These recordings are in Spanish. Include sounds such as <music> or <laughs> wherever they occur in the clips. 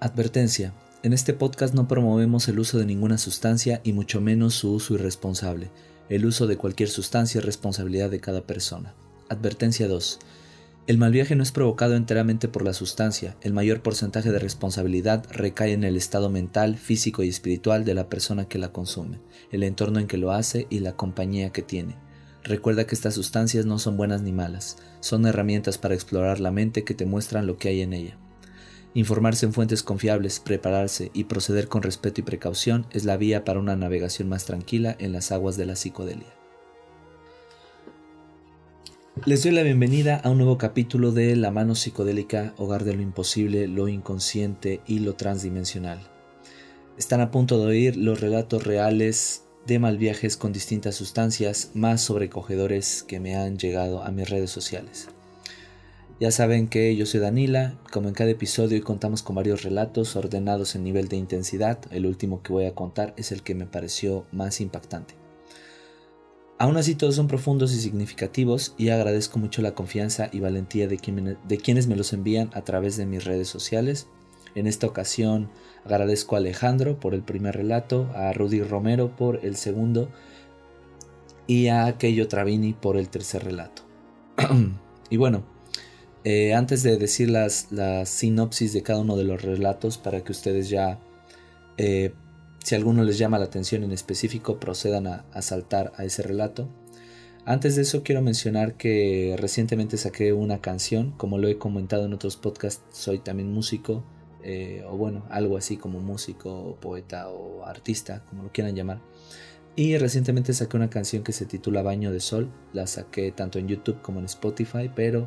Advertencia. En este podcast no promovemos el uso de ninguna sustancia y mucho menos su uso irresponsable. El uso de cualquier sustancia es responsabilidad de cada persona. Advertencia 2. El mal viaje no es provocado enteramente por la sustancia. El mayor porcentaje de responsabilidad recae en el estado mental, físico y espiritual de la persona que la consume, el entorno en que lo hace y la compañía que tiene. Recuerda que estas sustancias no son buenas ni malas, son herramientas para explorar la mente que te muestran lo que hay en ella. Informarse en fuentes confiables, prepararse y proceder con respeto y precaución es la vía para una navegación más tranquila en las aguas de la psicodelia. Les doy la bienvenida a un nuevo capítulo de La mano psicodélica, hogar de lo imposible, lo inconsciente y lo transdimensional. Están a punto de oír los relatos reales de mal viajes con distintas sustancias más sobrecogedores que me han llegado a mis redes sociales. Ya saben que yo soy Danila, como en cada episodio hoy contamos con varios relatos ordenados en nivel de intensidad, el último que voy a contar es el que me pareció más impactante. Aún así todos son profundos y significativos y agradezco mucho la confianza y valentía de, de quienes me los envían a través de mis redes sociales. En esta ocasión agradezco a Alejandro por el primer relato, a Rudy Romero por el segundo y a Keyo Travini por el tercer relato. <clears throat> y bueno, eh, antes de decir las, sinopsis de cada uno de los relatos para que ustedes ya, eh, si alguno les llama la atención en específico, procedan a, saltar a ese relato. Antes de eso quiero mencionar que recientemente saqué una canción, como lo he comentado en otros podcasts, soy también músico, eh, o bueno, algo así como músico, poeta o artista, como lo quieran llamar. Y recientemente saqué una canción que se titula Baño de Sol, la saqué tanto en YouTube como en Spotify, pero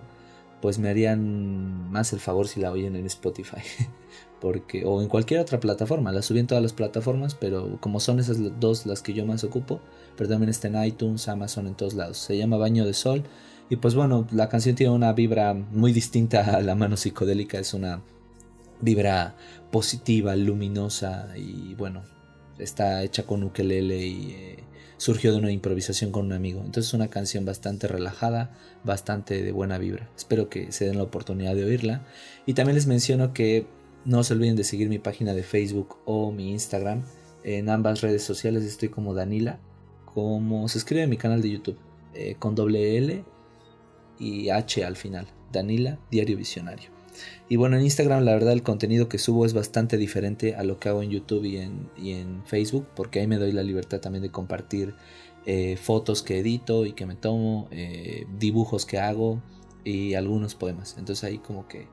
pues me harían más el favor si la oyen en Spotify. <laughs> Porque, o en cualquier otra plataforma, la subí en todas las plataformas, pero como son esas dos las que yo más ocupo, pero también está en iTunes, Amazon, en todos lados. Se llama Baño de Sol. Y pues bueno, la canción tiene una vibra muy distinta a la mano psicodélica, es una vibra positiva, luminosa y bueno, está hecha con ukelele y eh, surgió de una improvisación con un amigo. Entonces es una canción bastante relajada, bastante de buena vibra. Espero que se den la oportunidad de oírla. Y también les menciono que no se olviden de seguir mi página de Facebook o mi Instagram. En ambas redes sociales estoy como Danila, como se escribe en mi canal de YouTube, eh, con doble L y H al final. Danila, Diario Visionario. Y bueno, en Instagram la verdad el contenido que subo es bastante diferente a lo que hago en YouTube y en, Facebook, porque ahí me doy la libertad también de compartir eh, fotos que edito y que me tomo, eh, dibujos que hago y algunos poemas. Entonces ahí como que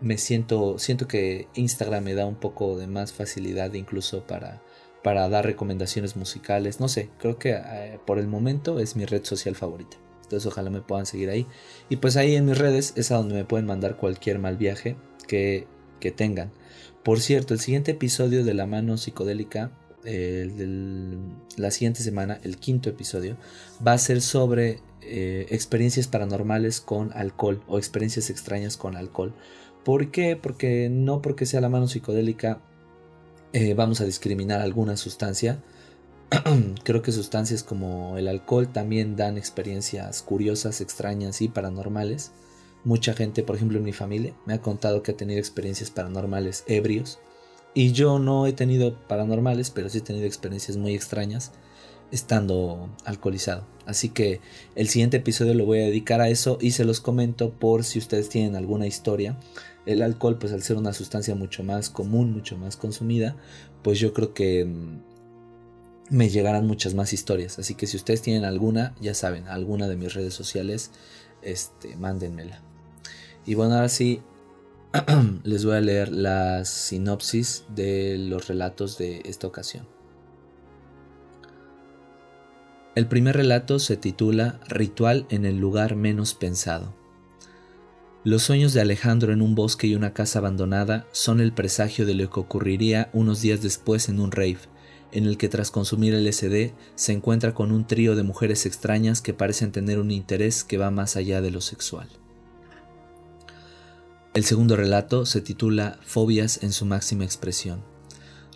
me siento, siento que Instagram me da un poco de más facilidad incluso para, para dar recomendaciones musicales. No sé, creo que eh, por el momento es mi red social favorita. Entonces ojalá me puedan seguir ahí. Y pues ahí en mis redes es a donde me pueden mandar cualquier mal viaje que, tengan. Por cierto, el siguiente episodio de La Mano Psicodélica, la siguiente semana, el quinto episodio, va a ser sobre eh, experiencias paranormales con alcohol o experiencias extrañas con alcohol. ¿Por qué? Porque no porque sea la mano psicodélica eh, vamos a discriminar alguna sustancia, <clears throat> creo que sustancias como el alcohol también dan experiencias curiosas, extrañas y paranormales. Mucha gente, por ejemplo en mi familia, me ha contado que ha tenido experiencias paranormales ebrios. Y yo no he tenido paranormales, pero sí he tenido experiencias muy extrañas estando alcoholizado. Así que el siguiente episodio lo voy a dedicar a eso y se los comento por si ustedes tienen alguna historia. El alcohol, pues al ser una sustancia mucho más común, mucho más consumida, pues yo creo que mm, me llegarán muchas más historias. Así que si ustedes tienen alguna, ya saben, alguna de mis redes sociales, este, mándenmela. Y bueno, ahora sí, <clears throat> les voy a leer la sinopsis de los relatos de esta ocasión. El primer relato se titula Ritual en el lugar menos pensado. Los sueños de Alejandro en un bosque y una casa abandonada son el presagio de lo que ocurriría unos días después en un rave en el que tras consumir LSD se encuentra con un trío de mujeres extrañas que parecen tener un interés que va más allá de lo sexual. El segundo relato se titula Fobias en su máxima expresión.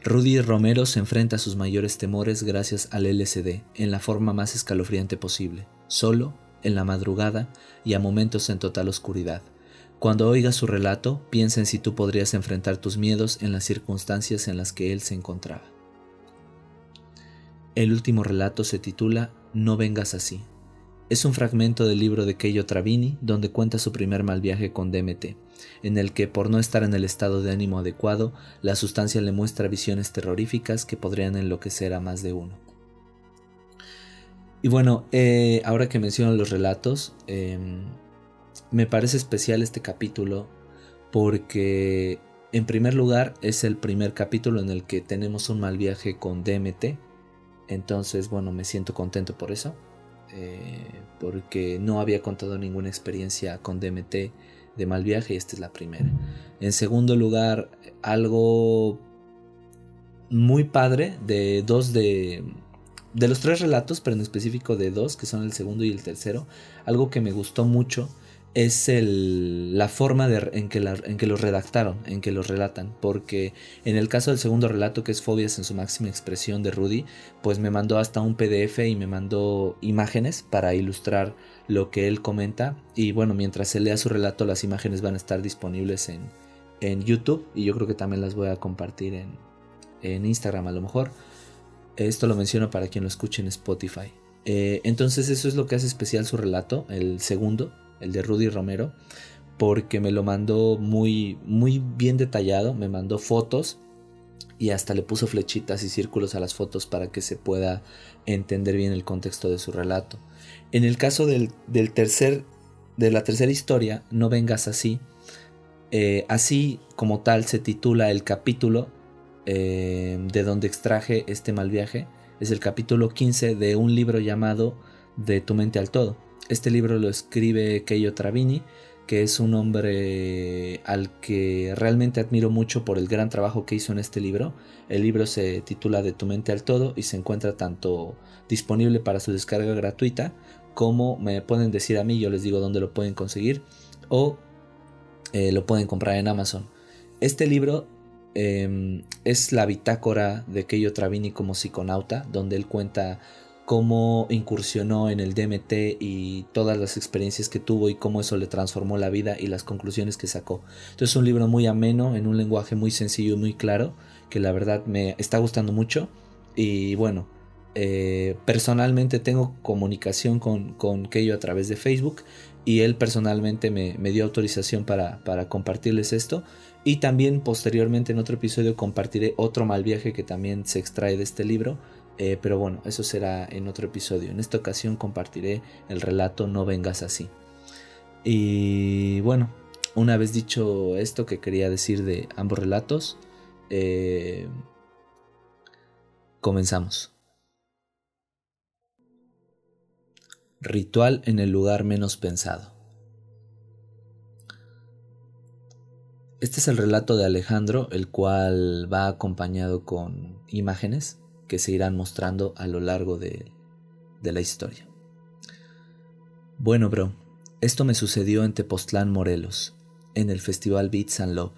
Rudy Romero se enfrenta a sus mayores temores gracias al LSD en la forma más escalofriante posible, solo, en la madrugada y a momentos en total oscuridad, Cuando oigas su relato, piensa en si tú podrías enfrentar tus miedos en las circunstancias en las que él se encontraba. El último relato se titula No vengas así. Es un fragmento del libro de Keio Travini donde cuenta su primer mal viaje con DMT, en el que por no estar en el estado de ánimo adecuado, la sustancia le muestra visiones terroríficas que podrían enloquecer a más de uno. Y bueno, eh, ahora que menciono los relatos, em, me parece especial este capítulo porque en primer lugar es el primer capítulo en el que tenemos un mal viaje con DMT. Entonces, bueno, me siento contento por eso. Eh, porque no había contado ninguna experiencia con DMT de mal viaje y esta es la primera. En segundo lugar, algo muy padre de dos de de los tres relatos, pero en específico de dos, que son el segundo y el tercero, algo que me gustó mucho es el, la forma de, en, que en que los redactaron, en que los relatan, porque en el caso del segundo relato, que es Fobias en su máxima expresión de Rudy, pues me mandó hasta un PDF y me mandó imágenes para ilustrar lo que él comenta, y bueno, mientras se lea su relato, las imágenes van a estar disponibles en, en YouTube, y yo creo que también las voy a compartir en, en Instagram a lo mejor. Esto lo menciono para quien lo escuche en Spotify. Eh, entonces eso es lo que hace especial su relato, el segundo, el de Rudy Romero, porque me lo mandó muy, muy bien detallado, me mandó fotos y hasta le puso flechitas y círculos a las fotos para que se pueda entender bien el contexto de su relato. En el caso del, tercer, de la tercera historia, No vengas así, eh, así como tal se titula el capítulo eh, de donde extraje este mal viaje, es el capítulo 15 de un libro llamado De tu mente al todo. Este libro lo escribe Keio Travini, que es un hombre al que realmente admiro mucho por el gran trabajo que hizo en este libro. El libro se titula De tu mente al todo y se encuentra tanto disponible para su descarga gratuita como me pueden decir a mí, yo les digo dónde lo pueden conseguir o eh, lo pueden comprar en Amazon. Este libro em, es la bitácora de Keio Travini como psiconauta, donde él cuenta cómo incursionó en el DMT y todas las experiencias que tuvo y cómo eso le transformó la vida y las conclusiones que sacó. Entonces es un libro muy ameno, en un lenguaje muy sencillo y muy claro, que la verdad me está gustando mucho. Y bueno, eh, personalmente tengo comunicación con, con Keio a través de Facebook y él personalmente me, dio autorización para, para compartirles esto. Y también posteriormente en otro episodio compartiré otro mal viaje que también se extrae de este libro eh, pero bueno, eso será en otro episodio. En esta ocasión compartiré el relato No vengas así. Y bueno, una vez dicho esto que quería decir de ambos relatos, eh, comenzamos. Ritual en el lugar menos pensado. Este es el relato de Alejandro, el cual va acompañado con imágenes que se irán mostrando a lo largo de, la historia. Bueno, bro, esto me sucedió en Tepoztlán, Morelos, en el festival Beats and Love.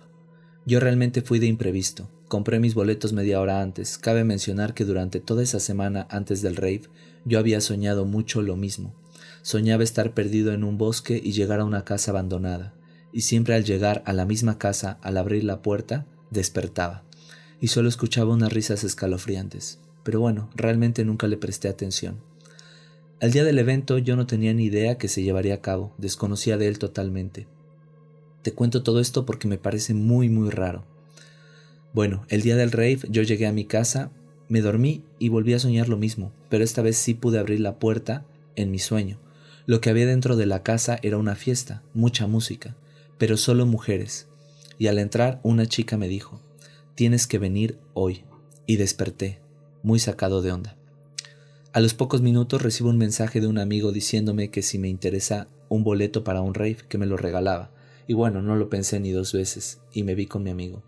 Yo realmente fui de imprevisto. Compré mis boletos media hora antes. Cabe mencionar que durante toda esa semana antes del rave yo había soñado mucho lo mismo. Soñaba estar perdido en un bosque y llegar a una casa abandonada. Y siempre al llegar a la misma casa, al abrir la puerta, despertaba y solo escuchaba unas risas escalofriantes. Pero bueno, realmente nunca le presté atención. Al día del evento yo no tenía ni idea que se llevaría a cabo, desconocía de él totalmente. Te cuento todo esto porque me parece muy muy raro. Bueno, el día del rave yo llegué a mi casa, me dormí y volví a soñar lo mismo, pero esta vez sí pude abrir la puerta en mi sueño. Lo que había dentro de la casa era una fiesta, mucha música, pero solo mujeres. Y al entrar una chica me dijo, Tienes que venir hoy. Y desperté, muy sacado de onda. A los pocos minutos recibo un mensaje de un amigo diciéndome que si me interesa un boleto para un rave, que me lo regalaba. Y bueno, no lo pensé ni dos veces, y me vi con mi amigo.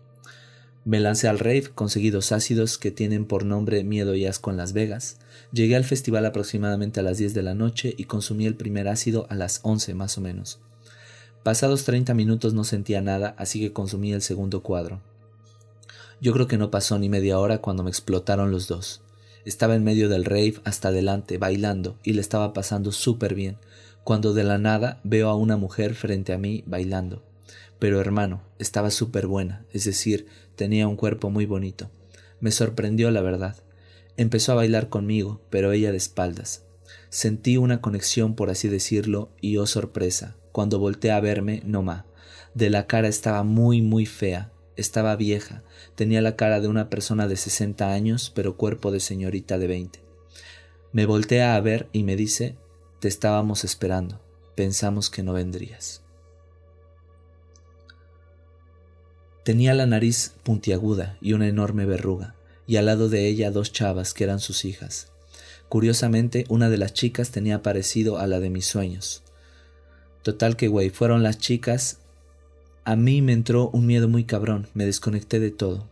Me lancé al rave, conseguí dos ácidos que tienen por nombre Miedo y Asco en Las Vegas. Llegué al festival aproximadamente a las 10 de la noche y consumí el primer ácido a las 11 más o menos. Pasados 30 minutos no sentía nada, así que consumí el segundo cuadro. Yo creo que no pasó ni media hora cuando me explotaron los dos. Estaba en medio del rave hasta adelante, bailando, y le estaba pasando súper bien, cuando de la nada veo a una mujer frente a mí bailando. pero hermano, estaba súper buena, es decir, tenía un cuerpo muy bonito. Me sorprendió la verdad. Empezó a bailar conmigo, pero ella de espaldas. Sentí una conexión, por así decirlo, y oh sorpresa, cuando volteé a verme, no ma. De la cara estaba muy, muy fea, estaba vieja, tenía la cara de una persona de sesenta años, pero cuerpo de señorita de veinte. Me voltea a ver y me dice, te estábamos esperando, pensamos que no vendrías. Tenía la nariz puntiaguda y una enorme verruga, y al lado de ella dos chavas que eran sus hijas. Curiosamente, una de las chicas tenía parecido a la de mis sueños. Total que, güey, fueron las chicas. A mí me entró un miedo muy cabrón, me desconecté de todo.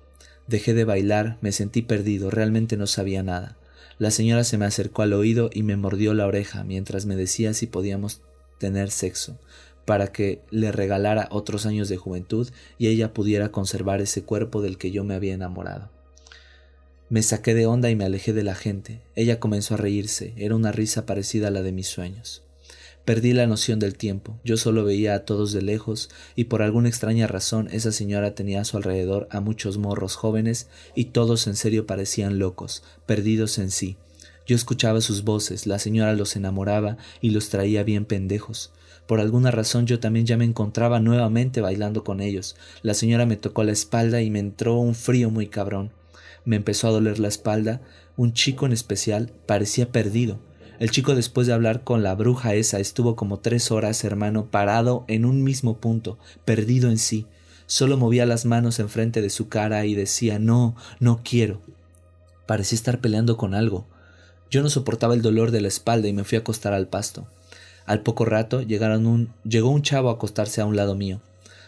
Dejé de bailar, me sentí perdido, realmente no sabía nada. La señora se me acercó al oído y me mordió la oreja mientras me decía si podíamos tener sexo, para que le regalara otros años de juventud y ella pudiera conservar ese cuerpo del que yo me había enamorado. Me saqué de onda y me alejé de la gente. Ella comenzó a reírse, era una risa parecida a la de mis sueños. Perdí la noción del tiempo, yo solo veía a todos de lejos, y por alguna extraña razón esa señora tenía a su alrededor a muchos morros jóvenes, y todos en serio parecían locos, perdidos en sí. Yo escuchaba sus voces, la señora los enamoraba y los traía bien pendejos. Por alguna razón yo también ya me encontraba nuevamente bailando con ellos. La señora me tocó la espalda y me entró un frío muy cabrón. Me empezó a doler la espalda. Un chico en especial parecía perdido. El chico después de hablar con la bruja esa estuvo como tres horas, hermano, parado en un mismo punto, perdido en sí. Solo movía las manos enfrente de su cara y decía no, no quiero. Parecía estar peleando con algo. Yo no soportaba el dolor de la espalda y me fui a acostar al pasto. Al poco rato llegaron un, llegó un chavo a acostarse a un lado mío.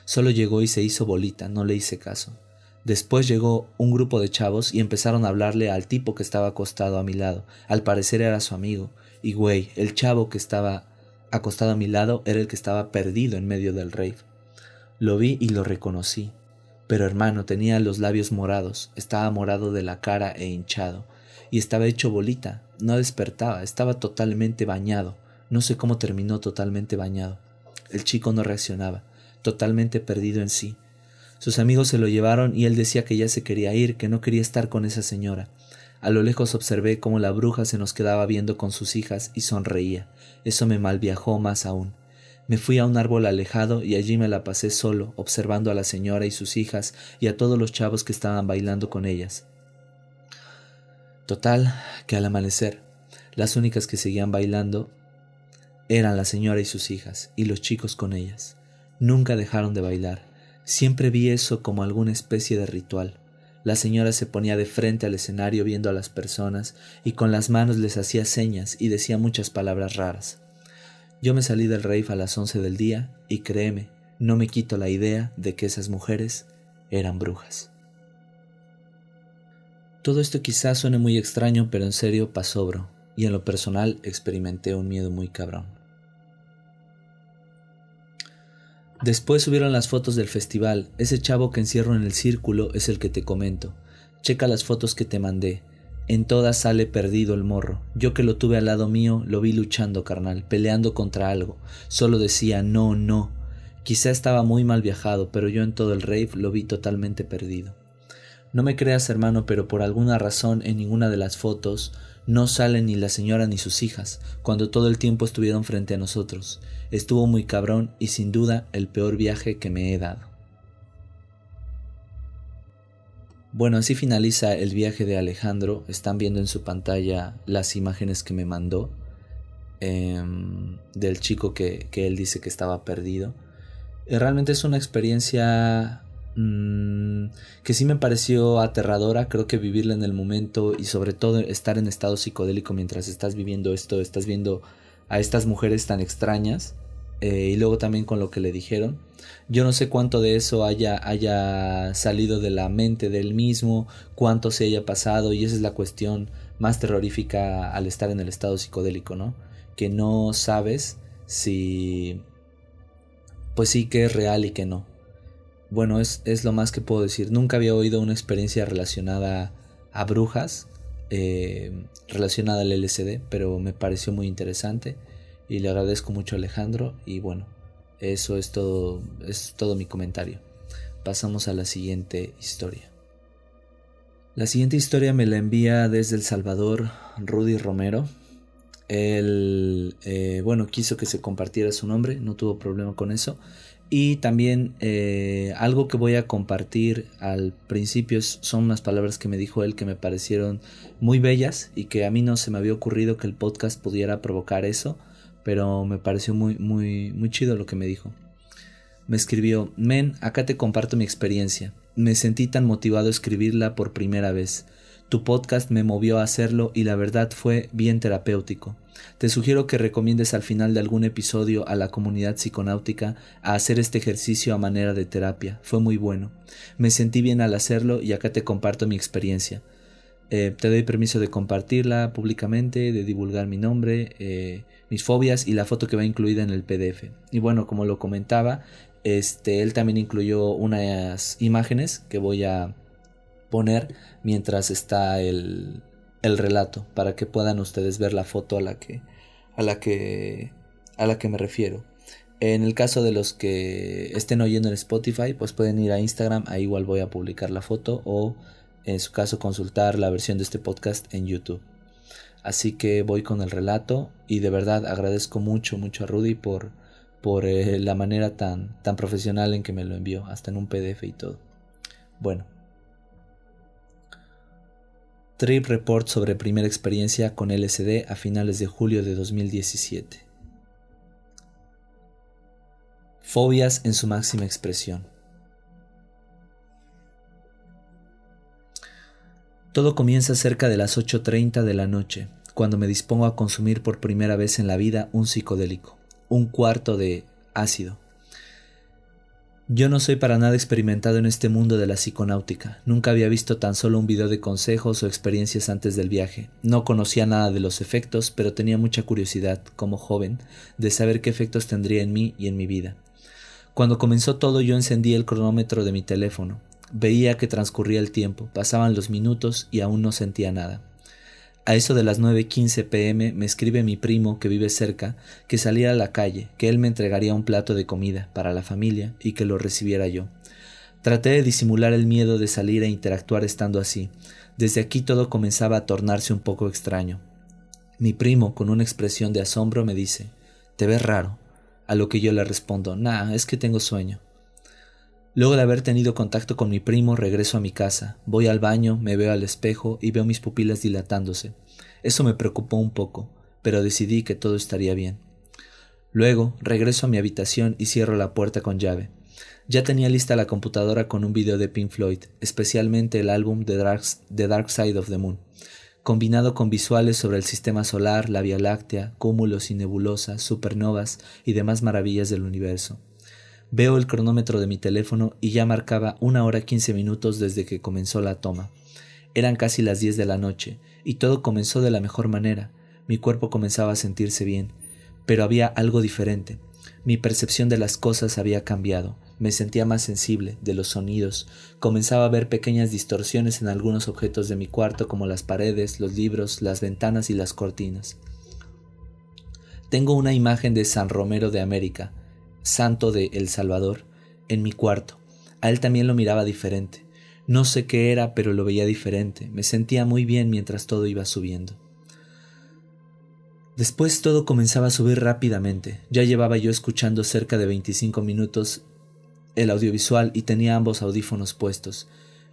Solo llegó y se hizo bolita, no le hice caso. Después llegó un grupo de chavos y empezaron a hablarle al tipo que estaba acostado a mi lado. Al parecer era su amigo. Y güey, el chavo que estaba acostado a mi lado era el que estaba perdido en medio del rave. Lo vi y lo reconocí. Pero hermano, tenía los labios morados, estaba morado de la cara e hinchado, y estaba hecho bolita, no despertaba, estaba totalmente bañado. No sé cómo terminó totalmente bañado. El chico no reaccionaba, totalmente perdido en sí. Sus amigos se lo llevaron y él decía que ya se quería ir, que no quería estar con esa señora. A lo lejos observé cómo la bruja se nos quedaba viendo con sus hijas y sonreía. Eso me malviajó más aún. Me fui a un árbol alejado y allí me la pasé solo, observando a la señora y sus hijas y a todos los chavos que estaban bailando con ellas. Total, que al amanecer, las únicas que seguían bailando eran la señora y sus hijas, y los chicos con ellas. Nunca dejaron de bailar. Siempre vi eso como alguna especie de ritual. La señora se ponía de frente al escenario viendo a las personas y con las manos les hacía señas y decía muchas palabras raras. Yo me salí del rave a las once del día y créeme, no me quito la idea de que esas mujeres eran brujas. Todo esto quizás suene muy extraño, pero en serio pasó, bro, y en lo personal experimenté un miedo muy cabrón. Después subieron las fotos del festival. Ese chavo que encierro en el círculo es el que te comento. Checa las fotos que te mandé. En todas sale perdido el morro. Yo que lo tuve al lado mío, lo vi luchando, carnal, peleando contra algo. Solo decía no, no. Quizá estaba muy mal viajado, pero yo en todo el rave lo vi totalmente perdido. No me creas, hermano, pero por alguna razón en ninguna de las fotos no salen ni la señora ni sus hijas, cuando todo el tiempo estuvieron frente a nosotros. Estuvo muy cabrón y sin duda el peor viaje que me he dado. Bueno, así finaliza el viaje de Alejandro. Están viendo en su pantalla las imágenes que me mandó em, del chico que, que, él dice que estaba perdido. Y realmente es una experiencia Mm, que sí me pareció aterradora, creo que vivirla en el momento y sobre todo estar en estado psicodélico mientras estás viviendo esto, estás viendo a estas mujeres tan extrañas eh, y luego también con lo que le dijeron. Yo no sé cuánto de eso haya, haya salido de la mente del mismo, cuánto se haya pasado y esa es la cuestión más terrorífica al estar en el estado psicodélico, ¿no? Que no sabes si... Pues sí que es real y que no bueno, es, lo más que puedo decir. Nunca había oído una experiencia relacionada a brujas, eh, relacionada al LSD, pero me pareció muy interesante y le agradezco mucho a Alejandro y bueno, Eso es todo, es todo mi comentario. Pasamos a la siguiente historia. La siguiente historia me la envía desde El Salvador Rudy Romero. Él, eh, bueno, quiso que se compartiera su nombre, no tuvo problema con eso. Y también eh, algo que voy a compartir al principio son unas palabras que me dijo él que me parecieron muy bellas y que a mí no se me había ocurrido que el podcast pudiera provocar eso, pero me pareció muy, muy, muy chido lo que me dijo. Me escribió, Men, acá te comparto mi experiencia. Me sentí tan motivado a escribirla por primera vez. Tu podcast me movió a hacerlo y la verdad fue bien terapéutico. Te sugiero que recomiendes al final de algún episodio a la comunidad psiconáutica a hacer este ejercicio a manera de terapia. Fue muy bueno. Me sentí bien al hacerlo y acá te comparto mi experiencia. Eh, te doy permiso de compartirla públicamente, de divulgar mi nombre, eh, mis fobias y la foto que va incluida en el PDF. Y bueno, como lo comentaba, este, él también incluyó unas imágenes que voy a poner mientras está el, el relato para que puedan ustedes ver la foto a la que a la que a la que me refiero. En el caso de los que estén oyendo en Spotify, pues pueden ir a Instagram, ahí igual voy a publicar la foto o en su caso consultar la versión de este podcast en YouTube. Así que voy con el relato y de verdad agradezco mucho mucho a Rudy por por eh, la manera tan tan profesional en que me lo envió, hasta en un PDF y todo. Bueno, Trip Report sobre primera experiencia con LSD a finales de julio de 2017. Fobias en su máxima expresión. Todo comienza cerca de las 8.30 de la noche, cuando me dispongo a consumir por primera vez en la vida un psicodélico, un cuarto de ácido, yo no soy para nada experimentado en este mundo de la psiconáutica. Nunca había visto tan solo un video de consejos o experiencias antes del viaje. No conocía nada de los efectos, pero tenía mucha curiosidad, como joven, de saber qué efectos tendría en mí y en mi vida. Cuando comenzó todo yo encendí el cronómetro de mi teléfono. Veía que transcurría el tiempo, pasaban los minutos y aún no sentía nada. A eso de las 9.15 pm me escribe mi primo que vive cerca que saliera a la calle, que él me entregaría un plato de comida para la familia y que lo recibiera yo. Traté de disimular el miedo de salir e interactuar estando así. Desde aquí todo comenzaba a tornarse un poco extraño. Mi primo, con una expresión de asombro, me dice Te ves raro. A lo que yo le respondo Nah, es que tengo sueño. Luego de haber tenido contacto con mi primo, regreso a mi casa, voy al baño, me veo al espejo y veo mis pupilas dilatándose. Eso me preocupó un poco, pero decidí que todo estaría bien. Luego regreso a mi habitación y cierro la puerta con llave. Ya tenía lista la computadora con un video de Pink Floyd, especialmente el álbum The Dark, Side of the Moon, combinado con visuales sobre el sistema solar, la Vía Láctea, cúmulos y nebulosas, supernovas y demás maravillas del universo. Veo el cronómetro de mi teléfono y ya marcaba una hora quince minutos desde que comenzó la toma. Eran casi las diez de la noche, y todo comenzó de la mejor manera. Mi cuerpo comenzaba a sentirse bien, pero había algo diferente. Mi percepción de las cosas había cambiado, me sentía más sensible de los sonidos, comenzaba a ver pequeñas distorsiones en algunos objetos de mi cuarto como las paredes, los libros, las ventanas y las cortinas. Tengo una imagen de San Romero de América, santo de El Salvador, en mi cuarto. A él también lo miraba diferente. No sé qué era, pero lo veía diferente. Me sentía muy bien mientras todo iba subiendo. Después todo comenzaba a subir rápidamente. Ya llevaba yo escuchando cerca de 25 minutos el audiovisual y tenía ambos audífonos puestos.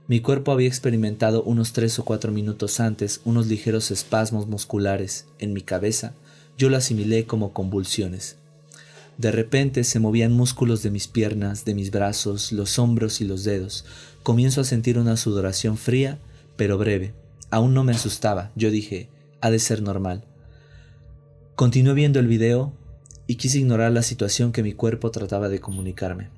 Mi cuerpo había experimentado unos tres o cuatro minutos antes unos ligeros espasmos musculares. En mi cabeza yo lo asimilé como convulsiones. De repente se movían músculos de mis piernas, de mis brazos, los hombros y los dedos. Comienzo a sentir una sudoración fría, pero breve. Aún no me asustaba. Yo dije, ha de ser normal. Continué viendo el video y quise ignorar la situación que mi cuerpo trataba de comunicarme.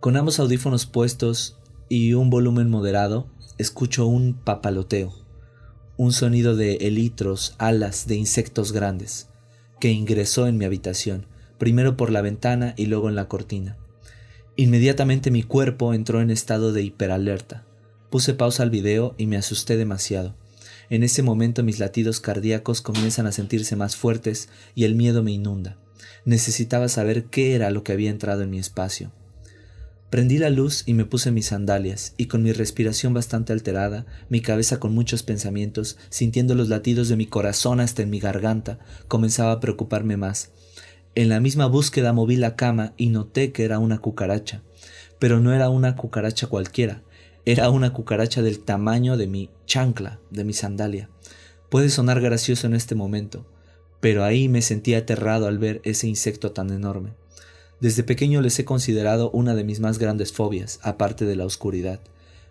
Con ambos audífonos puestos y un volumen moderado, escucho un papaloteo, un sonido de elitros, alas de insectos grandes que ingresó en mi habitación, primero por la ventana y luego en la cortina. Inmediatamente mi cuerpo entró en estado de hiperalerta. Puse pausa al video y me asusté demasiado. En ese momento mis latidos cardíacos comienzan a sentirse más fuertes y el miedo me inunda. Necesitaba saber qué era lo que había entrado en mi espacio. Prendí la luz y me puse mis sandalias, y con mi respiración bastante alterada, mi cabeza con muchos pensamientos, sintiendo los latidos de mi corazón hasta en mi garganta, comenzaba a preocuparme más. En la misma búsqueda moví la cama y noté que era una cucaracha. Pero no era una cucaracha cualquiera, era una cucaracha del tamaño de mi chancla, de mi sandalia. Puede sonar gracioso en este momento, pero ahí me sentí aterrado al ver ese insecto tan enorme. Desde pequeño les he considerado una de mis más grandes fobias, aparte de la oscuridad.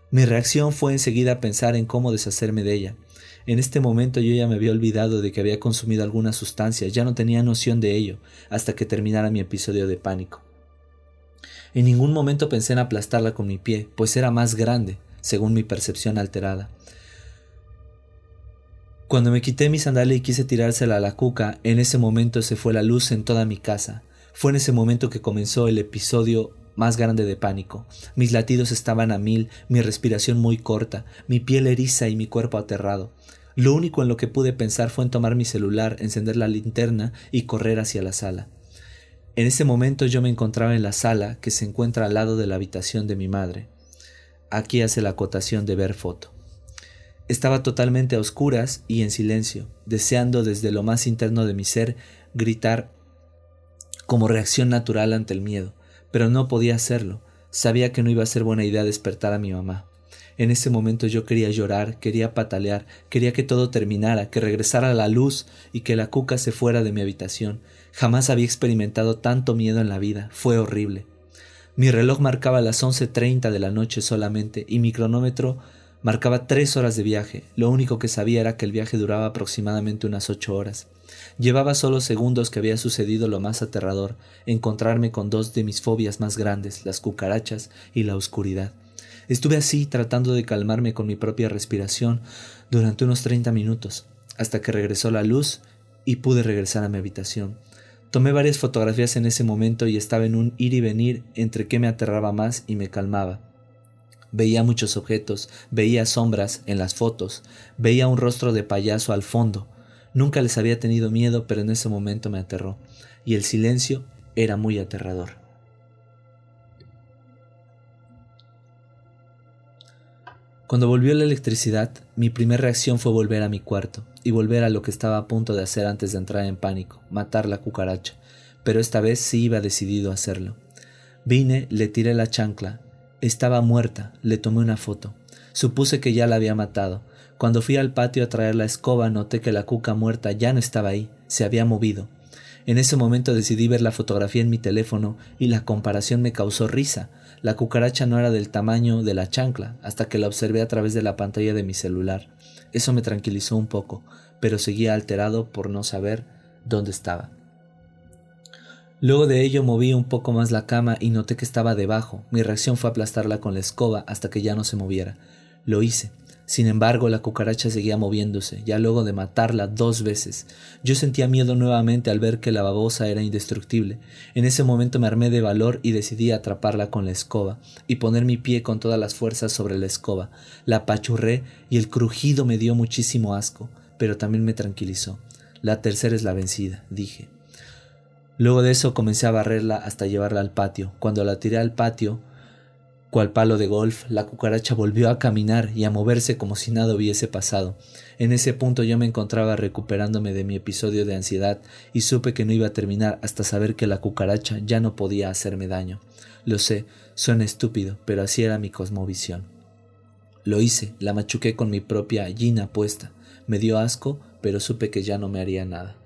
Mi reacción fue enseguida pensar en cómo deshacerme de ella. En este momento yo ya me había olvidado de que había consumido alguna sustancia, ya no tenía noción de ello, hasta que terminara mi episodio de pánico. En ningún momento pensé en aplastarla con mi pie, pues era más grande, según mi percepción alterada. Cuando me quité mi sandalia y quise tirársela a la cuca, en ese momento se fue la luz en toda mi casa. Fue en ese momento que comenzó el episodio más grande de pánico. Mis latidos estaban a mil, mi respiración muy corta, mi piel eriza y mi cuerpo aterrado. Lo único en lo que pude pensar fue en tomar mi celular, encender la linterna y correr hacia la sala. En ese momento yo me encontraba en la sala que se encuentra al lado de la habitación de mi madre. Aquí hace la acotación de ver foto. Estaba totalmente a oscuras y en silencio, deseando desde lo más interno de mi ser gritar como reacción natural ante el miedo, pero no podía hacerlo. Sabía que no iba a ser buena idea despertar a mi mamá. En ese momento yo quería llorar, quería patalear, quería que todo terminara, que regresara la luz y que la cuca se fuera de mi habitación. Jamás había experimentado tanto miedo en la vida. Fue horrible. Mi reloj marcaba las once treinta de la noche solamente y mi cronómetro marcaba tres horas de viaje. Lo único que sabía era que el viaje duraba aproximadamente unas ocho horas. Llevaba solo segundos que había sucedido lo más aterrador, encontrarme con dos de mis fobias más grandes, las cucarachas y la oscuridad. Estuve así tratando de calmarme con mi propia respiración durante unos treinta minutos, hasta que regresó la luz y pude regresar a mi habitación. Tomé varias fotografías en ese momento y estaba en un ir y venir entre qué me aterraba más y me calmaba. Veía muchos objetos, veía sombras en las fotos, veía un rostro de payaso al fondo, Nunca les había tenido miedo, pero en ese momento me aterró, y el silencio era muy aterrador. Cuando volvió la electricidad, mi primera reacción fue volver a mi cuarto y volver a lo que estaba a punto de hacer antes de entrar en pánico, matar la cucaracha, pero esta vez sí iba decidido a hacerlo. Vine, le tiré la chancla, estaba muerta, le tomé una foto. Supuse que ya la había matado, cuando fui al patio a traer la escoba noté que la cuca muerta ya no estaba ahí, se había movido. En ese momento decidí ver la fotografía en mi teléfono y la comparación me causó risa. La cucaracha no era del tamaño de la chancla, hasta que la observé a través de la pantalla de mi celular. Eso me tranquilizó un poco, pero seguía alterado por no saber dónde estaba. Luego de ello moví un poco más la cama y noté que estaba debajo. Mi reacción fue aplastarla con la escoba hasta que ya no se moviera. Lo hice. Sin embargo, la cucaracha seguía moviéndose, ya luego de matarla dos veces. Yo sentía miedo nuevamente al ver que la babosa era indestructible. En ese momento me armé de valor y decidí atraparla con la escoba, y poner mi pie con todas las fuerzas sobre la escoba. La apachurré y el crujido me dio muchísimo asco, pero también me tranquilizó. La tercera es la vencida, dije. Luego de eso comencé a barrerla hasta llevarla al patio. Cuando la tiré al patio, cual palo de golf, la cucaracha volvió a caminar y a moverse como si nada hubiese pasado. En ese punto yo me encontraba recuperándome de mi episodio de ansiedad y supe que no iba a terminar hasta saber que la cucaracha ya no podía hacerme daño. Lo sé, suena estúpido, pero así era mi cosmovisión. Lo hice, la machuqué con mi propia gina puesta. Me dio asco, pero supe que ya no me haría nada.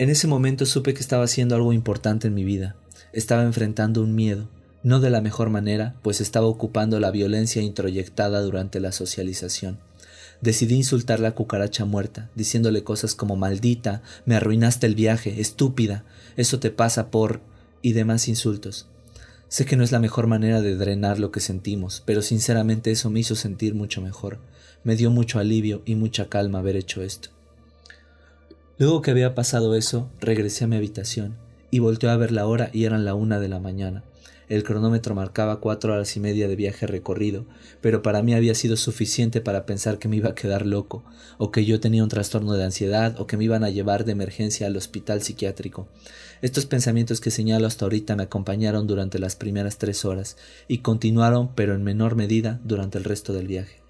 En ese momento supe que estaba haciendo algo importante en mi vida, estaba enfrentando un miedo, no de la mejor manera, pues estaba ocupando la violencia introyectada durante la socialización. Decidí insultar la cucaracha muerta, diciéndole cosas como maldita, me arruinaste el viaje, estúpida, eso te pasa por... y demás insultos. Sé que no es la mejor manera de drenar lo que sentimos, pero sinceramente eso me hizo sentir mucho mejor. Me dio mucho alivio y mucha calma haber hecho esto. Luego que había pasado eso, regresé a mi habitación y volteó a ver la hora y eran la una de la mañana. El cronómetro marcaba cuatro horas y media de viaje recorrido, pero para mí había sido suficiente para pensar que me iba a quedar loco, o que yo tenía un trastorno de ansiedad, o que me iban a llevar de emergencia al hospital psiquiátrico. Estos pensamientos que señalo hasta ahorita me acompañaron durante las primeras tres horas, y continuaron, pero en menor medida, durante el resto del viaje.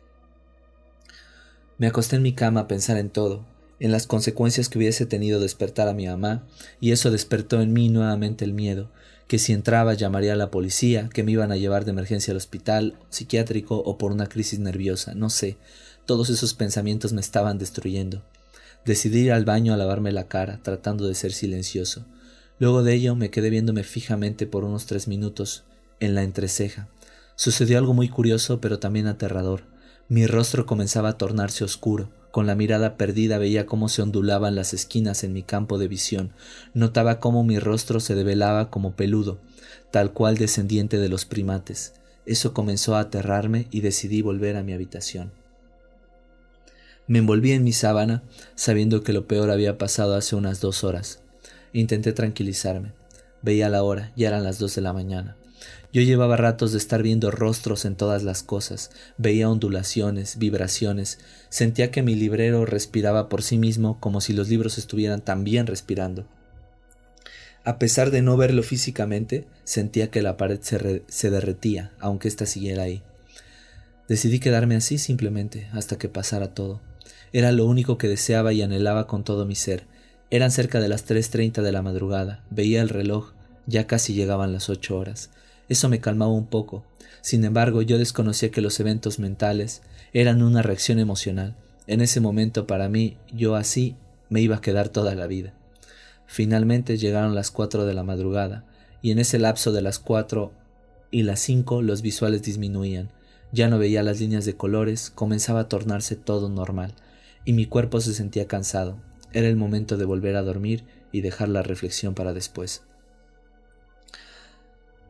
Me acosté en mi cama a pensar en todo, en las consecuencias que hubiese tenido despertar a mi mamá, y eso despertó en mí nuevamente el miedo, que si entraba llamaría a la policía, que me iban a llevar de emergencia al hospital psiquiátrico o por una crisis nerviosa, no sé. Todos esos pensamientos me estaban destruyendo. Decidí ir al baño a lavarme la cara, tratando de ser silencioso. Luego de ello me quedé viéndome fijamente por unos tres minutos en la entreceja. Sucedió algo muy curioso pero también aterrador. Mi rostro comenzaba a tornarse oscuro. Con la mirada perdida veía cómo se ondulaban las esquinas en mi campo de visión. Notaba cómo mi rostro se develaba como peludo, tal cual descendiente de los primates. Eso comenzó a aterrarme y decidí volver a mi habitación. Me envolví en mi sábana, sabiendo que lo peor había pasado hace unas dos horas. Intenté tranquilizarme. Veía la hora, ya eran las dos de la mañana. Yo llevaba ratos de estar viendo rostros en todas las cosas, veía ondulaciones, vibraciones, sentía que mi librero respiraba por sí mismo como si los libros estuvieran también respirando. A pesar de no verlo físicamente, sentía que la pared se, se derretía, aunque ésta siguiera ahí. Decidí quedarme así simplemente hasta que pasara todo. Era lo único que deseaba y anhelaba con todo mi ser. Eran cerca de las 3.30 de la madrugada. Veía el reloj. Ya casi llegaban las ocho horas. Eso me calmaba un poco. Sin embargo, yo desconocía que los eventos mentales eran una reacción emocional. En ese momento, para mí, yo así me iba a quedar toda la vida. Finalmente llegaron las cuatro de la madrugada, y en ese lapso de las cuatro y las cinco los visuales disminuían. Ya no veía las líneas de colores, comenzaba a tornarse todo normal, y mi cuerpo se sentía cansado. Era el momento de volver a dormir y dejar la reflexión para después.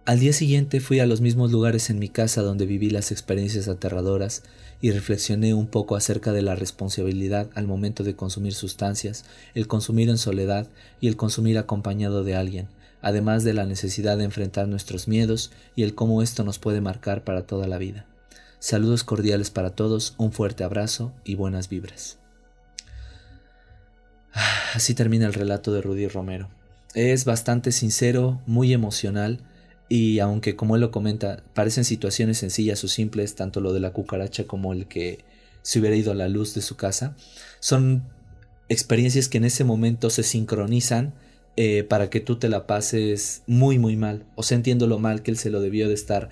Al día siguiente fui a los mismos lugares en mi casa donde viví las experiencias aterradoras y reflexioné un poco acerca de la responsabilidad al momento de consumir sustancias, el consumir en soledad y el consumir acompañado de alguien, además de la necesidad de enfrentar nuestros miedos y el cómo esto nos puede marcar para toda la vida. Saludos cordiales para todos, un fuerte abrazo y buenas vibras. Así termina el relato de Rudy Romero. Es bastante sincero, muy emocional, y aunque, como él lo comenta, parecen situaciones sencillas o simples, tanto lo de la cucaracha como el que se hubiera ido a la luz de su casa, son experiencias que en ese momento se sincronizan eh, para que tú te la pases muy, muy mal. O sea, entiendo lo mal que él se lo debió de estar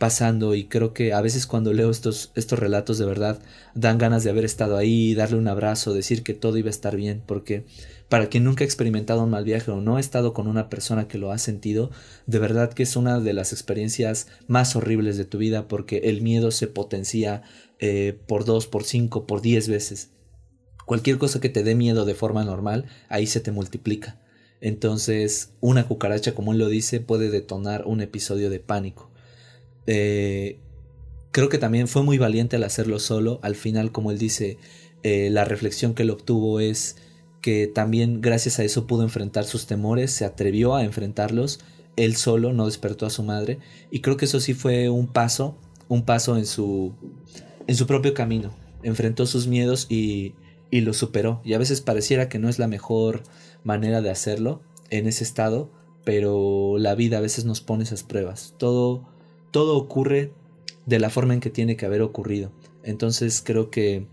pasando y creo que a veces cuando leo estos, estos relatos de verdad dan ganas de haber estado ahí, darle un abrazo, decir que todo iba a estar bien, porque para quien nunca ha experimentado un mal viaje o no ha estado con una persona que lo ha sentido, de verdad que es una de las experiencias más horribles de tu vida porque el miedo se potencia eh, por dos, por cinco, por diez veces. Cualquier cosa que te dé miedo de forma normal, ahí se te multiplica. Entonces, una cucaracha, como él lo dice, puede detonar un episodio de pánico. Eh, creo que también fue muy valiente al hacerlo solo. Al final, como él dice, eh, la reflexión que él obtuvo es que también gracias a eso pudo enfrentar sus temores, se atrevió a enfrentarlos, él solo no despertó a su madre y creo que eso sí fue un paso, un paso en su en su propio camino, enfrentó sus miedos y y lo superó y a veces pareciera que no es la mejor manera de hacerlo en ese estado, pero la vida a veces nos pone esas pruebas. Todo todo ocurre de la forma en que tiene que haber ocurrido. Entonces creo que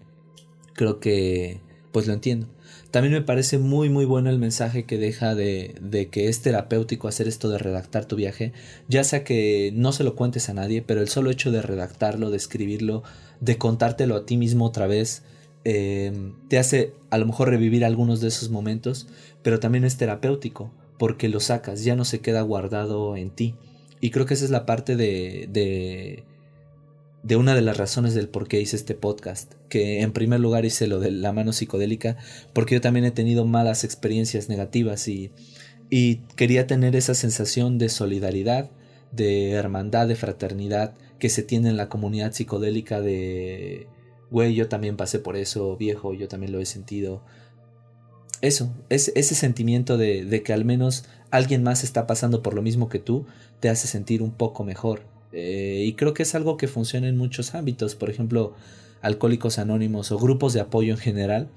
creo que pues lo entiendo. También me parece muy muy bueno el mensaje que deja de, de, que es terapéutico hacer esto de redactar tu viaje, ya sea que no se lo cuentes a nadie, pero el solo hecho de redactarlo, de escribirlo, de contártelo a ti mismo otra vez, eh, te hace a lo mejor revivir algunos de esos momentos, pero también es terapéutico, porque lo sacas, ya no se queda guardado en ti. Y creo que esa es la parte de, de de una de las razones del por qué hice este podcast, que en primer lugar hice lo de la mano psicodélica, porque yo también he tenido malas experiencias negativas y, y quería tener esa sensación de solidaridad, de hermandad, de fraternidad que se tiene en la comunidad psicodélica de, güey, yo también pasé por eso, viejo, yo también lo he sentido. Eso, es ese sentimiento de, de que al menos alguien más está pasando por lo mismo que tú, te hace sentir un poco mejor. Eh, y creo que es algo que funciona en muchos ámbitos, por ejemplo, alcohólicos anónimos o grupos de apoyo en general.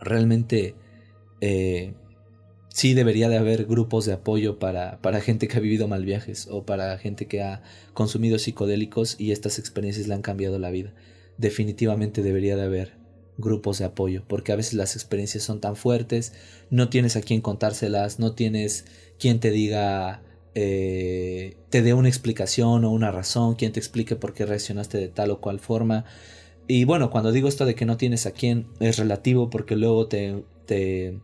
Realmente eh, sí debería de haber grupos de apoyo para, para gente que ha vivido mal viajes o para gente que ha consumido psicodélicos y estas experiencias le han cambiado la vida. Definitivamente debería de haber grupos de apoyo, porque a veces las experiencias son tan fuertes, no tienes a quien contárselas, no tienes quien te diga, eh, te dé una explicación o una razón, quien te explique por qué reaccionaste de tal o cual forma. Y bueno, cuando digo esto de que no tienes a quien, es relativo porque luego te, te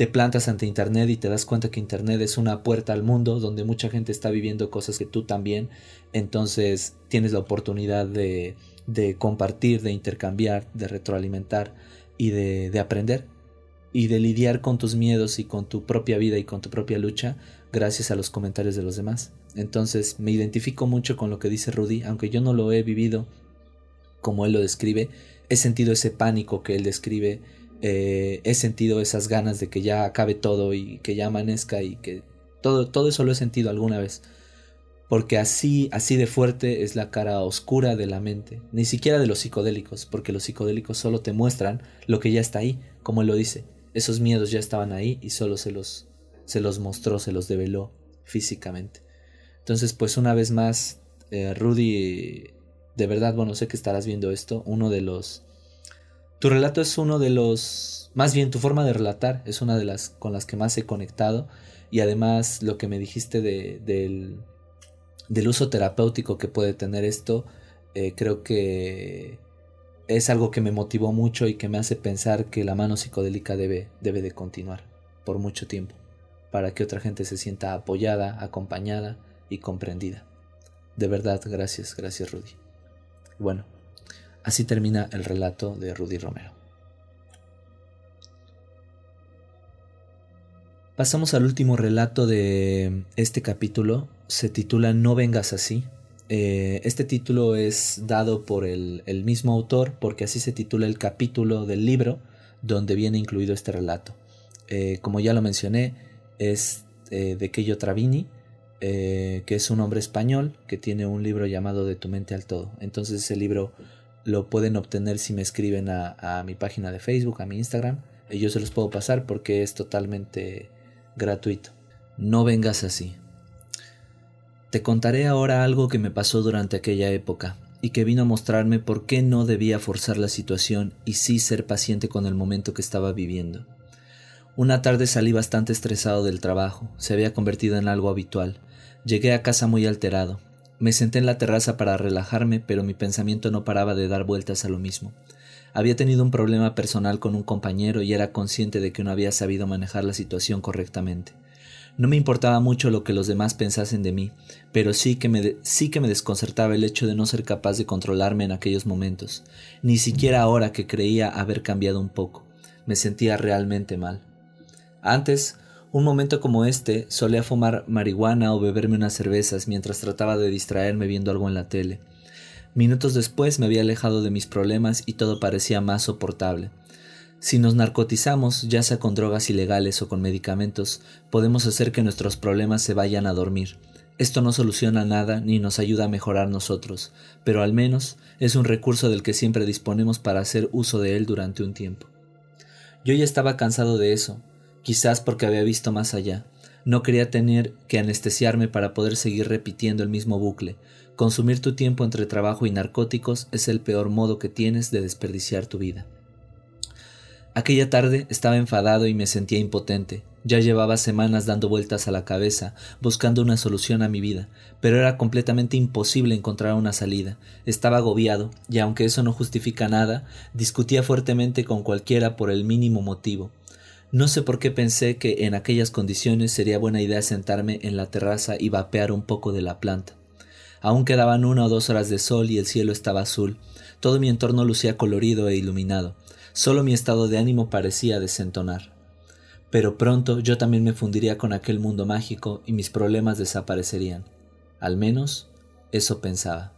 te plantas ante Internet y te das cuenta que Internet es una puerta al mundo donde mucha gente está viviendo cosas que tú también, entonces tienes la oportunidad de, de compartir, de intercambiar, de retroalimentar y de, de aprender y de lidiar con tus miedos y con tu propia vida y con tu propia lucha gracias a los comentarios de los demás. Entonces me identifico mucho con lo que dice Rudy, aunque yo no lo he vivido como él lo describe, he sentido ese pánico que él describe eh, he sentido esas ganas de que ya acabe todo y que ya amanezca y que todo, todo eso lo he sentido alguna vez. Porque así, así de fuerte es la cara oscura de la mente, ni siquiera de los psicodélicos, porque los psicodélicos solo te muestran lo que ya está ahí, como él lo dice. Esos miedos ya estaban ahí y solo se los, se los mostró, se los develó físicamente. Entonces, pues una vez más, eh, Rudy, de verdad, bueno, sé que estarás viendo esto, uno de los tu relato es uno de los, más bien tu forma de relatar es una de las con las que más he conectado y además lo que me dijiste de, del, del, uso terapéutico que puede tener esto, eh, creo que es algo que me motivó mucho y que me hace pensar que la mano psicodélica debe, debe de continuar por mucho tiempo, para que otra gente se sienta apoyada, acompañada y comprendida. De verdad, gracias, gracias Rudy. Bueno, Así termina el relato de Rudy Romero. Pasamos al último relato de este capítulo. Se titula No vengas así. Eh, este título es dado por el, mismo autor porque así se titula el capítulo del libro donde viene incluido este relato. Eh, como ya lo mencioné, es eh, de Keyo Travini, que es un hombre español que tiene un libro llamado De tu mente al todo. Entonces ese libro lo pueden obtener si me escriben a, mi página de Facebook, a mi Instagram. Y yo se los puedo pasar porque es totalmente gratuito. No vengas así. Te contaré ahora algo que me pasó durante aquella época y que vino a mostrarme por qué no debía forzar la situación y sí ser paciente con el momento que estaba viviendo. Una tarde salí bastante estresado del trabajo, se había convertido en algo habitual. Llegué a casa muy alterado, me senté en la terraza para relajarme, pero mi pensamiento no paraba de dar vueltas a lo mismo. Había tenido un problema personal con un compañero y era consciente de que no había sabido manejar la situación correctamente. No me importaba mucho lo que los demás pensasen de mí, pero sí que me, sí que me desconcertaba el hecho de no ser capaz de controlarme en aquellos momentos, ni siquiera ahora que creía haber cambiado un poco. Me sentía realmente mal. Antes, un momento como este solía fumar marihuana o beberme unas cervezas mientras trataba de distraerme viendo algo en la tele. Minutos después me había alejado de mis problemas y todo parecía más soportable. Si nos narcotizamos, ya sea con drogas ilegales o con medicamentos, podemos hacer que nuestros problemas se vayan a dormir. Esto no soluciona nada ni nos ayuda a mejorar nosotros, pero al menos es un recurso del que siempre disponemos para hacer uso de él durante un tiempo. Yo ya estaba cansado de eso, quizás porque había visto más allá. No quería tener que anestesiarme para poder seguir repitiendo el mismo bucle. Consumir tu tiempo entre trabajo y narcóticos es el peor modo que tienes de desperdiciar tu vida. Aquella tarde estaba enfadado y me sentía impotente. Ya llevaba semanas dando vueltas a la cabeza, buscando una solución a mi vida, pero era completamente imposible encontrar una salida. Estaba agobiado, y aunque eso no justifica nada, discutía fuertemente con cualquiera por el mínimo motivo. No sé por qué pensé que en aquellas condiciones sería buena idea sentarme en la terraza y vapear un poco de la planta. Aún quedaban una o dos horas de sol y el cielo estaba azul. Todo mi entorno lucía colorido e iluminado. Solo mi estado de ánimo parecía desentonar. Pero pronto yo también me fundiría con aquel mundo mágico y mis problemas desaparecerían. Al menos eso pensaba.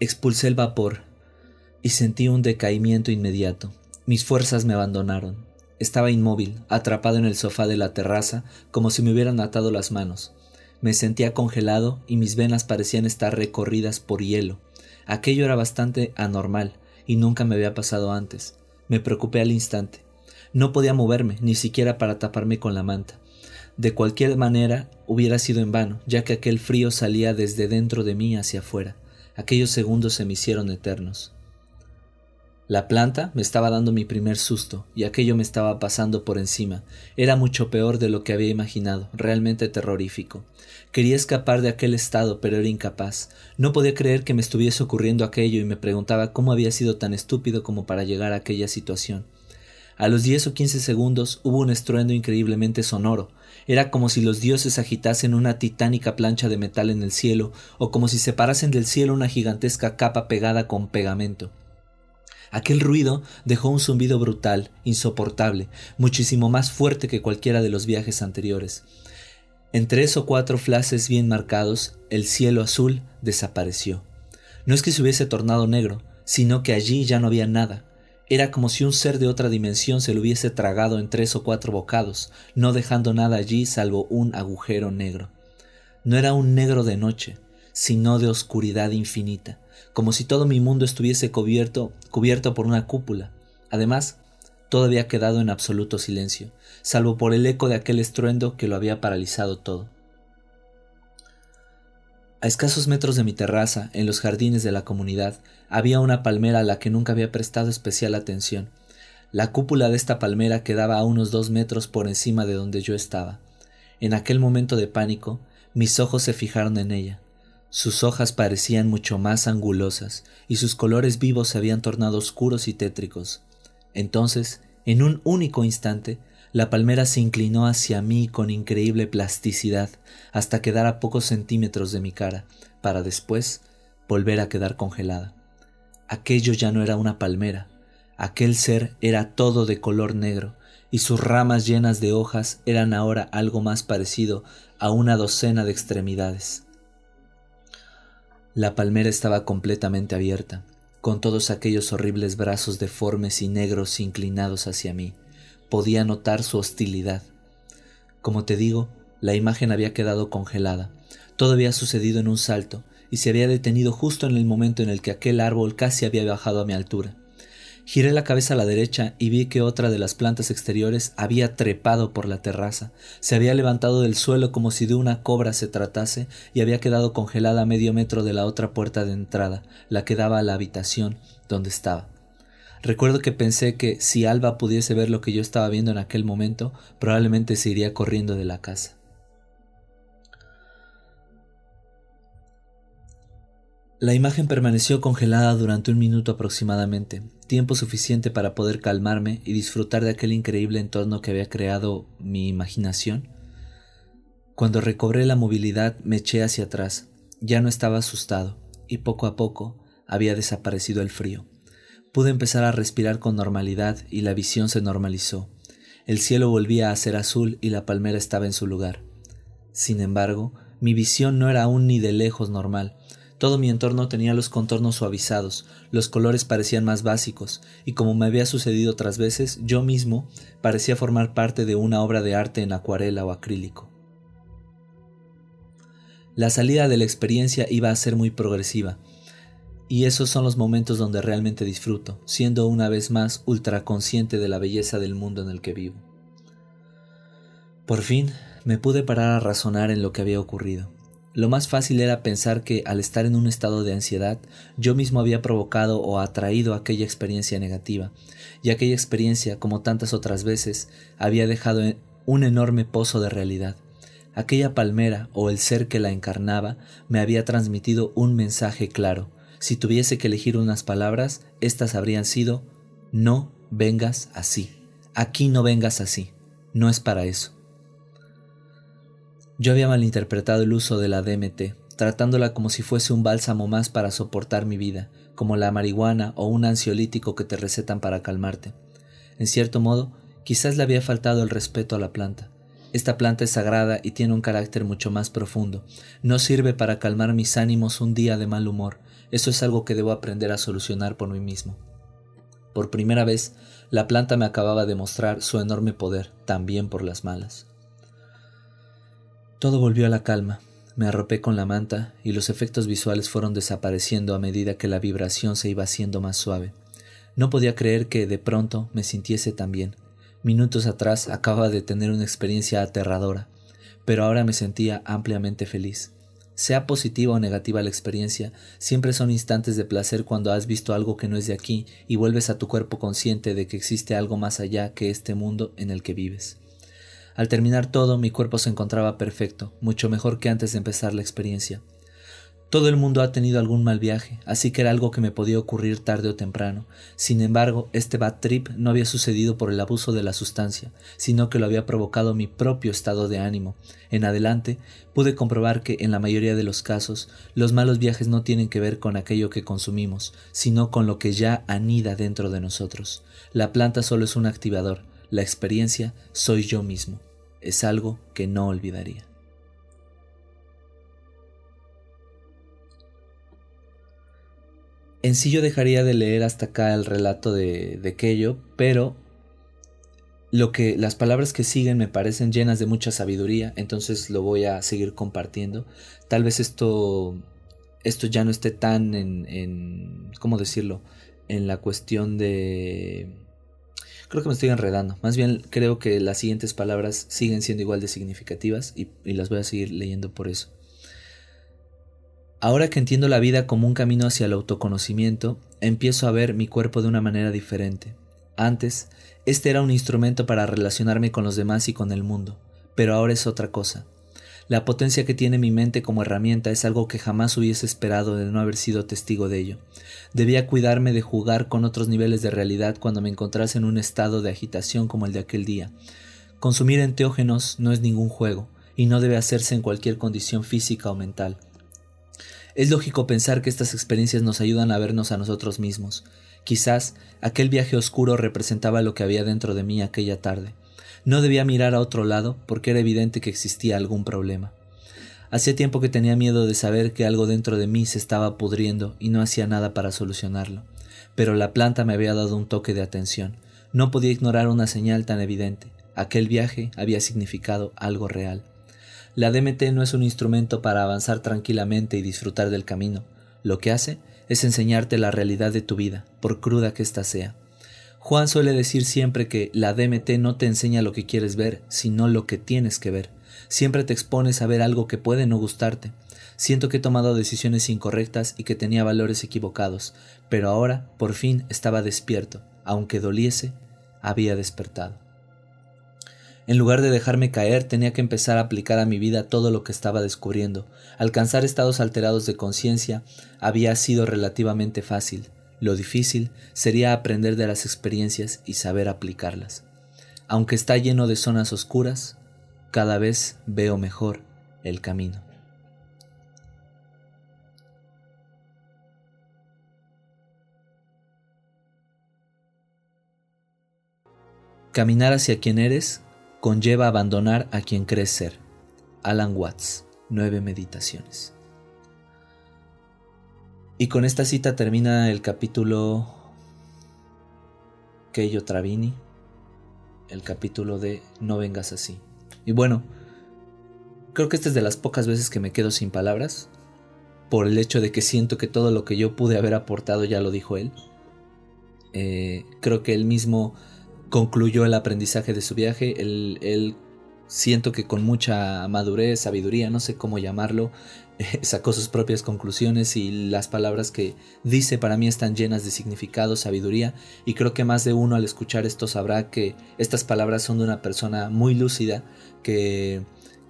Expulsé el vapor y sentí un decaimiento inmediato. Mis fuerzas me abandonaron. Estaba inmóvil, atrapado en el sofá de la terraza, como si me hubieran atado las manos. Me sentía congelado y mis venas parecían estar recorridas por hielo. Aquello era bastante anormal y nunca me había pasado antes. Me preocupé al instante. No podía moverme, ni siquiera para taparme con la manta. De cualquier manera hubiera sido en vano, ya que aquel frío salía desde dentro de mí hacia afuera. Aquellos segundos se me hicieron eternos. La planta me estaba dando mi primer susto, y aquello me estaba pasando por encima. Era mucho peor de lo que había imaginado, realmente terrorífico. Quería escapar de aquel estado, pero era incapaz. No podía creer que me estuviese ocurriendo aquello y me preguntaba cómo había sido tan estúpido como para llegar a aquella situación. A los diez o quince segundos hubo un estruendo increíblemente sonoro. Era como si los dioses agitasen una titánica plancha de metal en el cielo, o como si separasen del cielo una gigantesca capa pegada con pegamento. Aquel ruido dejó un zumbido brutal, insoportable, muchísimo más fuerte que cualquiera de los viajes anteriores. En tres o cuatro flashes bien marcados, el cielo azul desapareció. No es que se hubiese tornado negro, sino que allí ya no había nada. Era como si un ser de otra dimensión se lo hubiese tragado en tres o cuatro bocados, no dejando nada allí salvo un agujero negro. No era un negro de noche, sino de oscuridad infinita, como si todo mi mundo estuviese cubierto, cubierto por una cúpula. Además, todo había quedado en absoluto silencio, salvo por el eco de aquel estruendo que lo había paralizado todo. A escasos metros de mi terraza, en los jardines de la comunidad, había una palmera a la que nunca había prestado especial atención. La cúpula de esta palmera quedaba a unos dos metros por encima de donde yo estaba. En aquel momento de pánico, mis ojos se fijaron en ella. Sus hojas parecían mucho más angulosas y sus colores vivos se habían tornado oscuros y tétricos. Entonces, en un único instante, la palmera se inclinó hacia mí con increíble plasticidad hasta quedar a pocos centímetros de mi cara, para después volver a quedar congelada. Aquello ya no era una palmera, aquel ser era todo de color negro, y sus ramas llenas de hojas eran ahora algo más parecido a una docena de extremidades. La palmera estaba completamente abierta, con todos aquellos horribles brazos deformes y negros inclinados hacia mí. Podía notar su hostilidad. Como te digo, la imagen había quedado congelada. Todo había sucedido en un salto, y se había detenido justo en el momento en el que aquel árbol casi había bajado a mi altura. Giré la cabeza a la derecha y vi que otra de las plantas exteriores había trepado por la terraza, se había levantado del suelo como si de una cobra se tratase y había quedado congelada a medio metro de la otra puerta de entrada, la que daba a la habitación donde estaba. Recuerdo que pensé que si Alba pudiese ver lo que yo estaba viendo en aquel momento, probablemente se iría corriendo de la casa. La imagen permaneció congelada durante un minuto aproximadamente, tiempo suficiente para poder calmarme y disfrutar de aquel increíble entorno que había creado mi imaginación. Cuando recobré la movilidad me eché hacia atrás. Ya no estaba asustado, y poco a poco había desaparecido el frío. Pude empezar a respirar con normalidad y la visión se normalizó. El cielo volvía a ser azul y la palmera estaba en su lugar. Sin embargo, mi visión no era aún ni de lejos normal, todo mi entorno tenía los contornos suavizados, los colores parecían más básicos, y como me había sucedido otras veces, yo mismo parecía formar parte de una obra de arte en acuarela o acrílico. La salida de la experiencia iba a ser muy progresiva, y esos son los momentos donde realmente disfruto, siendo una vez más ultra consciente de la belleza del mundo en el que vivo. Por fin me pude parar a razonar en lo que había ocurrido. Lo más fácil era pensar que al estar en un estado de ansiedad yo mismo había provocado o atraído aquella experiencia negativa, y aquella experiencia, como tantas otras veces, había dejado un enorme pozo de realidad. Aquella palmera o el ser que la encarnaba me había transmitido un mensaje claro. Si tuviese que elegir unas palabras, éstas habrían sido No vengas así. Aquí no vengas así. No es para eso. Yo había malinterpretado el uso de la DMT, tratándola como si fuese un bálsamo más para soportar mi vida, como la marihuana o un ansiolítico que te recetan para calmarte. En cierto modo, quizás le había faltado el respeto a la planta. Esta planta es sagrada y tiene un carácter mucho más profundo. No sirve para calmar mis ánimos un día de mal humor. Eso es algo que debo aprender a solucionar por mí mismo. Por primera vez, la planta me acababa de mostrar su enorme poder, también por las malas. Todo volvió a la calma. Me arropé con la manta y los efectos visuales fueron desapareciendo a medida que la vibración se iba haciendo más suave. No podía creer que de pronto me sintiese tan bien. Minutos atrás acababa de tener una experiencia aterradora, pero ahora me sentía ampliamente feliz. Sea positiva o negativa la experiencia, siempre son instantes de placer cuando has visto algo que no es de aquí y vuelves a tu cuerpo consciente de que existe algo más allá que este mundo en el que vives. Al terminar todo, mi cuerpo se encontraba perfecto, mucho mejor que antes de empezar la experiencia. Todo el mundo ha tenido algún mal viaje, así que era algo que me podía ocurrir tarde o temprano. Sin embargo, este bad trip no había sucedido por el abuso de la sustancia, sino que lo había provocado mi propio estado de ánimo. En adelante, pude comprobar que, en la mayoría de los casos, los malos viajes no tienen que ver con aquello que consumimos, sino con lo que ya anida dentro de nosotros. La planta solo es un activador, la experiencia soy yo mismo. Es algo que no olvidaría. En sí yo dejaría de leer hasta acá el relato de, de Kello, pero lo que las palabras que siguen me parecen llenas de mucha sabiduría, entonces lo voy a seguir compartiendo. Tal vez esto esto ya no esté tan en, en ¿cómo decirlo? En la cuestión de creo que me estoy enredando. Más bien creo que las siguientes palabras siguen siendo igual de significativas y las voy a seguir leyendo por eso. Ahora que entiendo la vida como un camino hacia el autoconocimiento, empiezo a ver mi cuerpo de una manera diferente. Antes, este era un instrumento para relacionarme con los demás y con el mundo, pero ahora es otra cosa. La potencia que tiene mi mente como herramienta es algo que jamás hubiese esperado de no haber sido testigo de ello. Debía cuidarme de jugar con otros niveles de realidad cuando me encontrase en un estado de agitación como el de aquel día. Consumir enteógenos no es ningún juego, y no debe hacerse en cualquier condición física o mental. Es lógico pensar que estas experiencias nos ayudan a vernos a nosotros mismos. Quizás aquel viaje oscuro representaba lo que había dentro de mí aquella tarde. No debía mirar a otro lado porque era evidente que existía algún problema. Hacía tiempo que tenía miedo de saber que algo dentro de mí se estaba pudriendo y no hacía nada para solucionarlo. Pero la planta me había dado un toque de atención. No podía ignorar una señal tan evidente. Aquel viaje había significado algo real. La DMT no es un instrumento para avanzar tranquilamente y disfrutar del camino. Lo que hace es enseñarte la realidad de tu vida, por cruda que ésta sea. Juan suele decir siempre que la DMT no te enseña lo que quieres ver, sino lo que tienes que ver. Siempre te expones a ver algo que puede no gustarte. Siento que he tomado decisiones incorrectas y que tenía valores equivocados, pero ahora, por fin, estaba despierto. Aunque doliese, había despertado. En lugar de dejarme caer, tenía que empezar a aplicar a mi vida todo lo que estaba descubriendo. Alcanzar estados alterados de conciencia había sido relativamente fácil. Lo difícil sería aprender de las experiencias y saber aplicarlas. Aunque está lleno de zonas oscuras, cada vez veo mejor el camino. Caminar hacia quien eres conlleva abandonar a quien crees ser. Alan Watts, nueve meditaciones. Y con esta cita termina el capítulo Keio Travini, el capítulo de No vengas así. Y bueno, creo que esta es de las pocas veces que me quedo sin palabras, por el hecho de que siento que todo lo que yo pude haber aportado ya lo dijo él. Eh, creo que él mismo concluyó el aprendizaje de su viaje. Él, siento que con mucha madurez, sabiduría, no sé cómo llamarlo, <laughs> sacó sus propias conclusiones y las palabras que dice para mí están llenas de significado, sabiduría y creo que más de uno al escuchar esto sabrá que estas palabras son de una persona muy lúcida que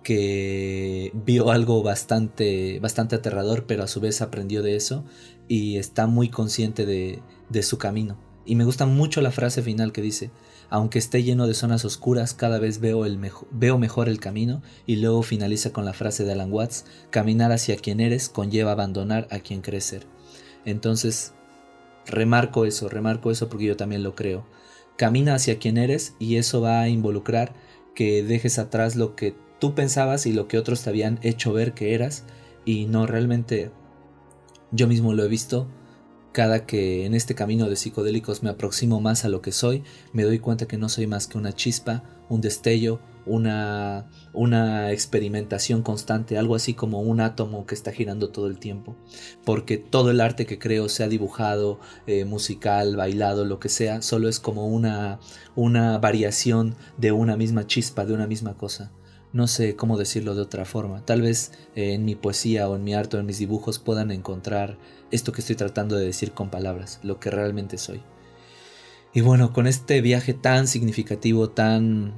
que vio algo bastante, bastante aterrador, pero a su vez aprendió de eso y está muy consciente de, de su camino. Y me gusta mucho la frase final que dice, aunque esté lleno de zonas oscuras, cada vez veo, el veo mejor el camino y luego finaliza con la frase de Alan Watts, caminar hacia quien eres conlleva abandonar a quien crecer. Entonces, remarco eso, remarco eso porque yo también lo creo. Camina hacia quien eres y eso va a involucrar que dejes atrás lo que tú pensabas y lo que otros te habían hecho ver que eras y no realmente yo mismo lo he visto Cada que en este camino de psicodélicos me aproximo más a lo que soy, me doy cuenta que no soy más que una chispa, un destello, una, una experimentación constante, algo así como un átomo que está girando todo el tiempo. Porque todo el arte que creo, sea dibujado, eh, musical, bailado, lo que sea, solo es como una, una variación de una misma chispa, de una misma cosa. No sé cómo decirlo de otra forma. Tal vez eh, en mi poesía o en mi arte o en mis dibujos puedan encontrar esto que estoy tratando de decir con palabras, lo que realmente soy. Y bueno, con este viaje tan significativo, tan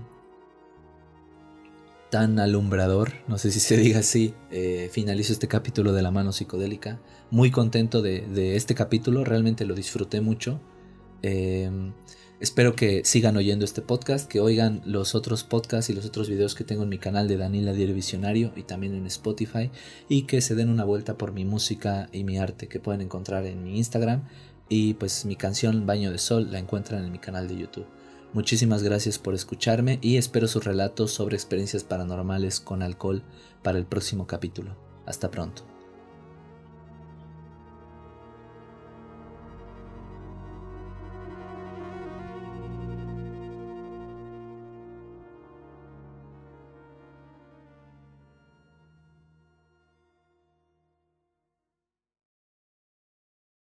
tan alumbrador, no sé si se diga así, eh, finalizo este capítulo de la mano psicodélica. Muy contento de, este capítulo, realmente lo disfruté mucho. Em, espero que sigan oyendo este podcast, que oigan los otros podcasts y los otros videos que tengo en mi canal de Daniela Diario Visionario y también en Spotify y que se den una vuelta por mi música y mi arte que pueden encontrar en mi Instagram y pues mi canción Baño de Sol la encuentran en mi canal de YouTube. Muchísimas gracias por escucharme y espero sus relatos sobre experiencias paranormales con alcohol para el próximo capítulo. Hasta pronto.